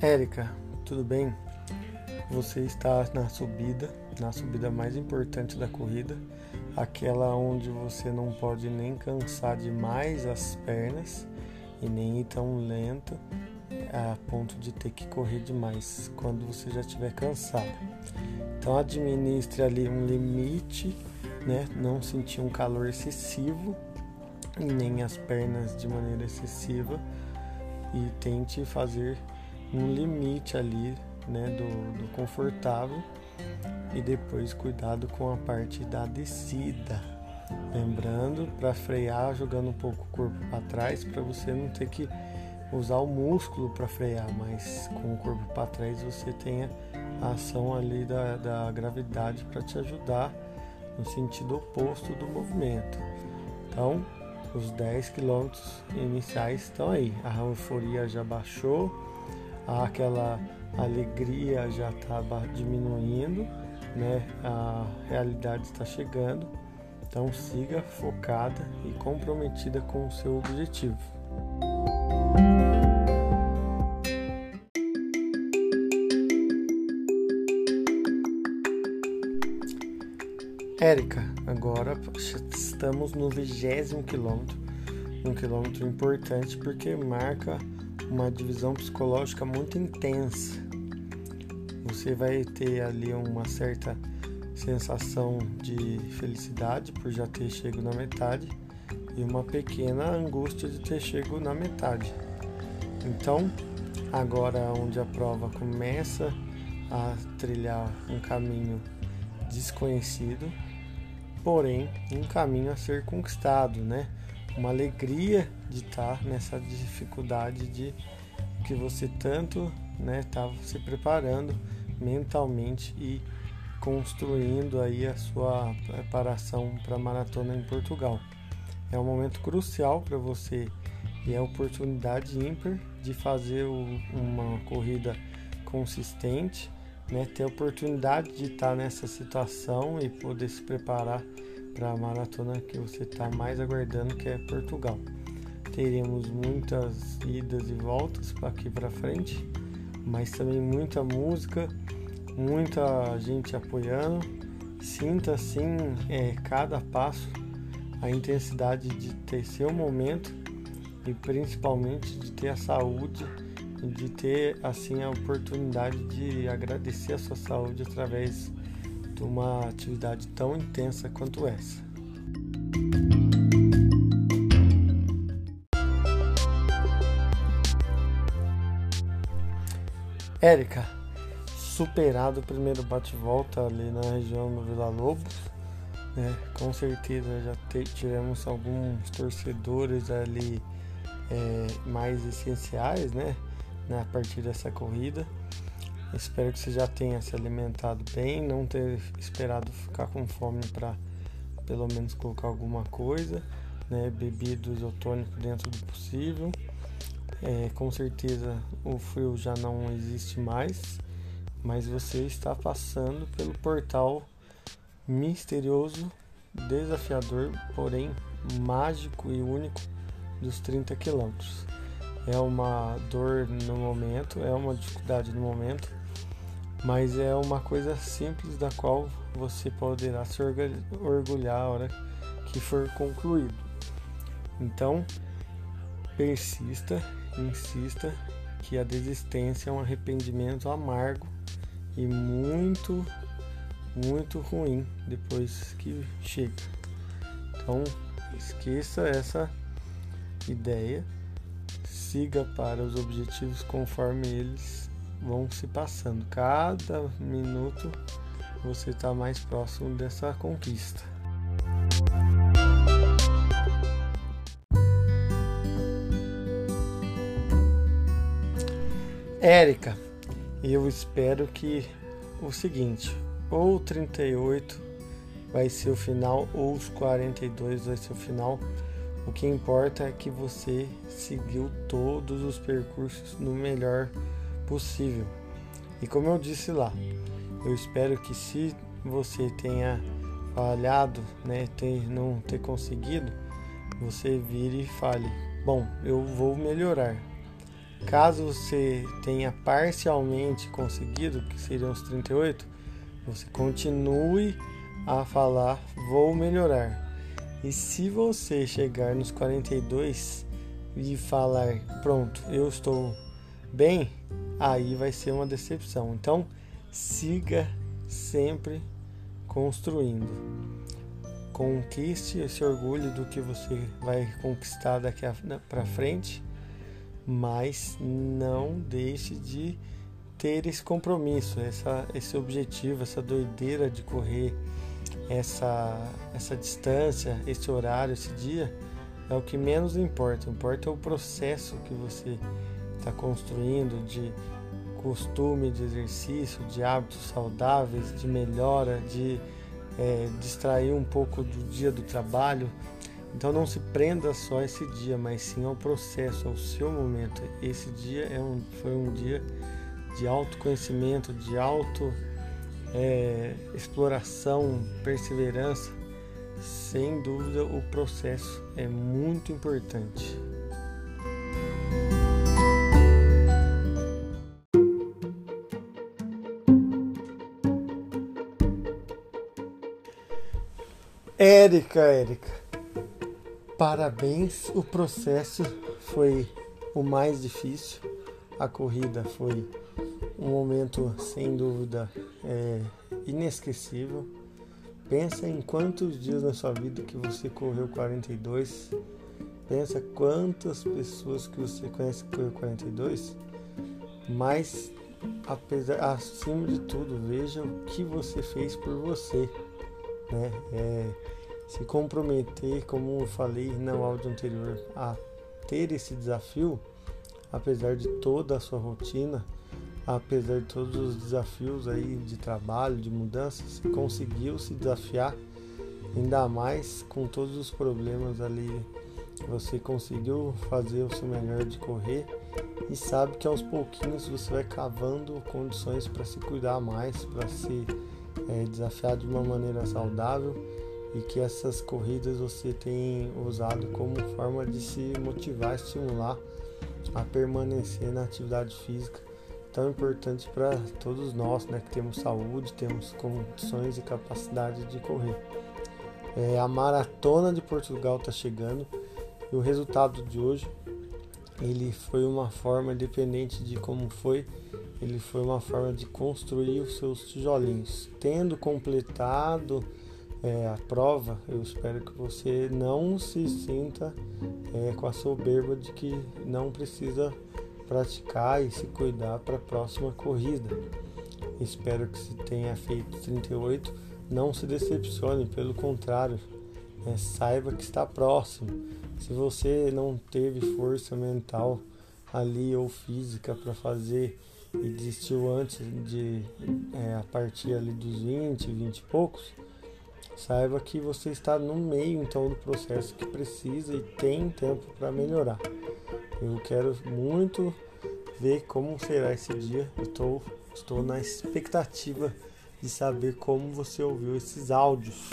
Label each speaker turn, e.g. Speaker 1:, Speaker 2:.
Speaker 1: Érica, tudo bem? Você está na subida, na subida mais importante da corrida, aquela onde você não pode nem cansar demais as pernas e nem ir tão lento a ponto de ter que correr demais quando você já estiver cansado. Então administre ali um limite, né? Não sentir um calor excessivo e nem as pernas de maneira excessiva e tente fazer um limite ali, né, do, do confortável e depois cuidado com a parte da descida. Lembrando para frear jogando um pouco o corpo para trás para você não ter que usar o músculo para frear, mas com o corpo para trás você tenha a ação ali da, da gravidade para te ajudar no sentido oposto do movimento. Então, os 10 quilômetros iniciais estão aí. A euforia já baixou, aquela alegria já está diminuindo, né? A realidade está chegando. Então siga focada e comprometida com o seu objetivo. Érica, agora estamos no vigésimo quilômetro, um quilômetro importante porque marca uma divisão psicológica muito intensa. Você vai ter ali uma certa sensação de felicidade por já ter chegado na metade e uma pequena angústia de ter chegado na metade. Então, agora onde a prova começa a trilhar um caminho desconhecido, porém um caminho a ser conquistado, né? Uma alegria de estar nessa dificuldade de que você tanto, né, estava se preparando mentalmente e construindo aí a sua preparação para a maratona em Portugal. É um momento crucial para você e é a oportunidade ímpar de fazer uma corrida consistente né, ter a oportunidade de estar nessa situação e poder se preparar para a maratona que você está mais aguardando, que é Portugal. Teremos muitas idas e voltas para aqui para frente, mas também muita música, muita gente apoiando. Sinta assim é, cada passo a intensidade de ter seu momento e principalmente de ter a saúde de ter assim a oportunidade de agradecer a sua saúde através uma atividade tão intensa quanto essa. Érica, superado o primeiro bate-volta ali na região do Vila Lobos, né? com certeza já tivemos alguns torcedores ali é, mais essenciais, né? né, a partir dessa corrida. Espero que você já tenha se alimentado bem, não ter esperado ficar com fome para pelo menos colocar alguma coisa, né, bebido isotônico dentro do possível. É, com certeza o frio já não existe mais, mas você está passando pelo portal misterioso, desafiador, porém mágico e único dos 30 quilômetros é uma dor no momento, é uma dificuldade no momento, mas é uma coisa simples da qual você poderá se orgulhar a hora que for concluído. Então, persista, insista que a desistência é um arrependimento amargo e muito, muito ruim depois que chega. Então, esqueça essa ideia siga para os objetivos conforme eles vão se passando. Cada minuto você está mais próximo dessa conquista. Érica, eu espero que o seguinte, ou 38 vai ser o final, ou os 42 vai ser o final o que importa é que você seguiu todos os percursos no melhor possível. E como eu disse lá, eu espero que se você tenha falhado, né, ter, não ter conseguido, você vire e fale: Bom, eu vou melhorar. Caso você tenha parcialmente conseguido, que seriam os 38, você continue a falar vou melhorar. E se você chegar nos 42 e falar pronto, eu estou bem, aí vai ser uma decepção. Então, siga sempre construindo. Conquiste esse orgulho do que você vai conquistar daqui para frente, mas não deixe de ter esse compromisso, essa, esse objetivo, essa doideira de correr essa, essa distância, esse horário, esse dia, é o que menos importa. Importa é o processo que você está construindo de costume de exercício, de hábitos saudáveis, de melhora, de é, distrair um pouco do dia do trabalho. Então não se prenda só a esse dia, mas sim ao processo, ao seu momento. Esse dia é um, foi um dia de autoconhecimento, de auto é, exploração, perseverança. Sem dúvida, o processo é muito importante. Érica, Érica, parabéns. O processo foi o mais difícil. A corrida foi um momento sem dúvida é, inesquecível. Pensa em quantos dias na sua vida que você correu 42. Pensa quantas pessoas que você conhece que correu 42. Mas apesar, acima de tudo, veja o que você fez por você né? É, se comprometer, como eu falei no áudio anterior, a ter esse desafio, apesar de toda a sua rotina, apesar de todos os desafios aí de trabalho, de mudanças, conseguiu se desafiar ainda mais com todos os problemas ali. Você conseguiu fazer o seu melhor de correr e sabe que aos pouquinhos você vai cavando condições para se cuidar mais, para se é, desafiar de uma maneira saudável e que essas corridas você tem usado como forma de se motivar, estimular a permanecer na atividade física tão importante para todos nós, né, que temos saúde, temos condições e capacidade de correr. É, a maratona de Portugal está chegando e o resultado de hoje ele foi uma forma, independente de como foi, ele foi uma forma de construir os seus tijolinhos. Tendo completado é, a prova, eu espero que você não se sinta é, com a soberba de que não precisa praticar e se cuidar para a próxima corrida. Espero que se tenha feito 38, não se decepcione, pelo contrário, é, saiba que está próximo. Se você não teve força mental ali ou física para fazer e desistiu antes de é, a partir ali dos 20, 20 e poucos, saiba que você está no meio então do processo que precisa e tem tempo para melhorar. Eu quero muito ver como será esse dia. Estou, estou na expectativa de saber como você ouviu esses áudios.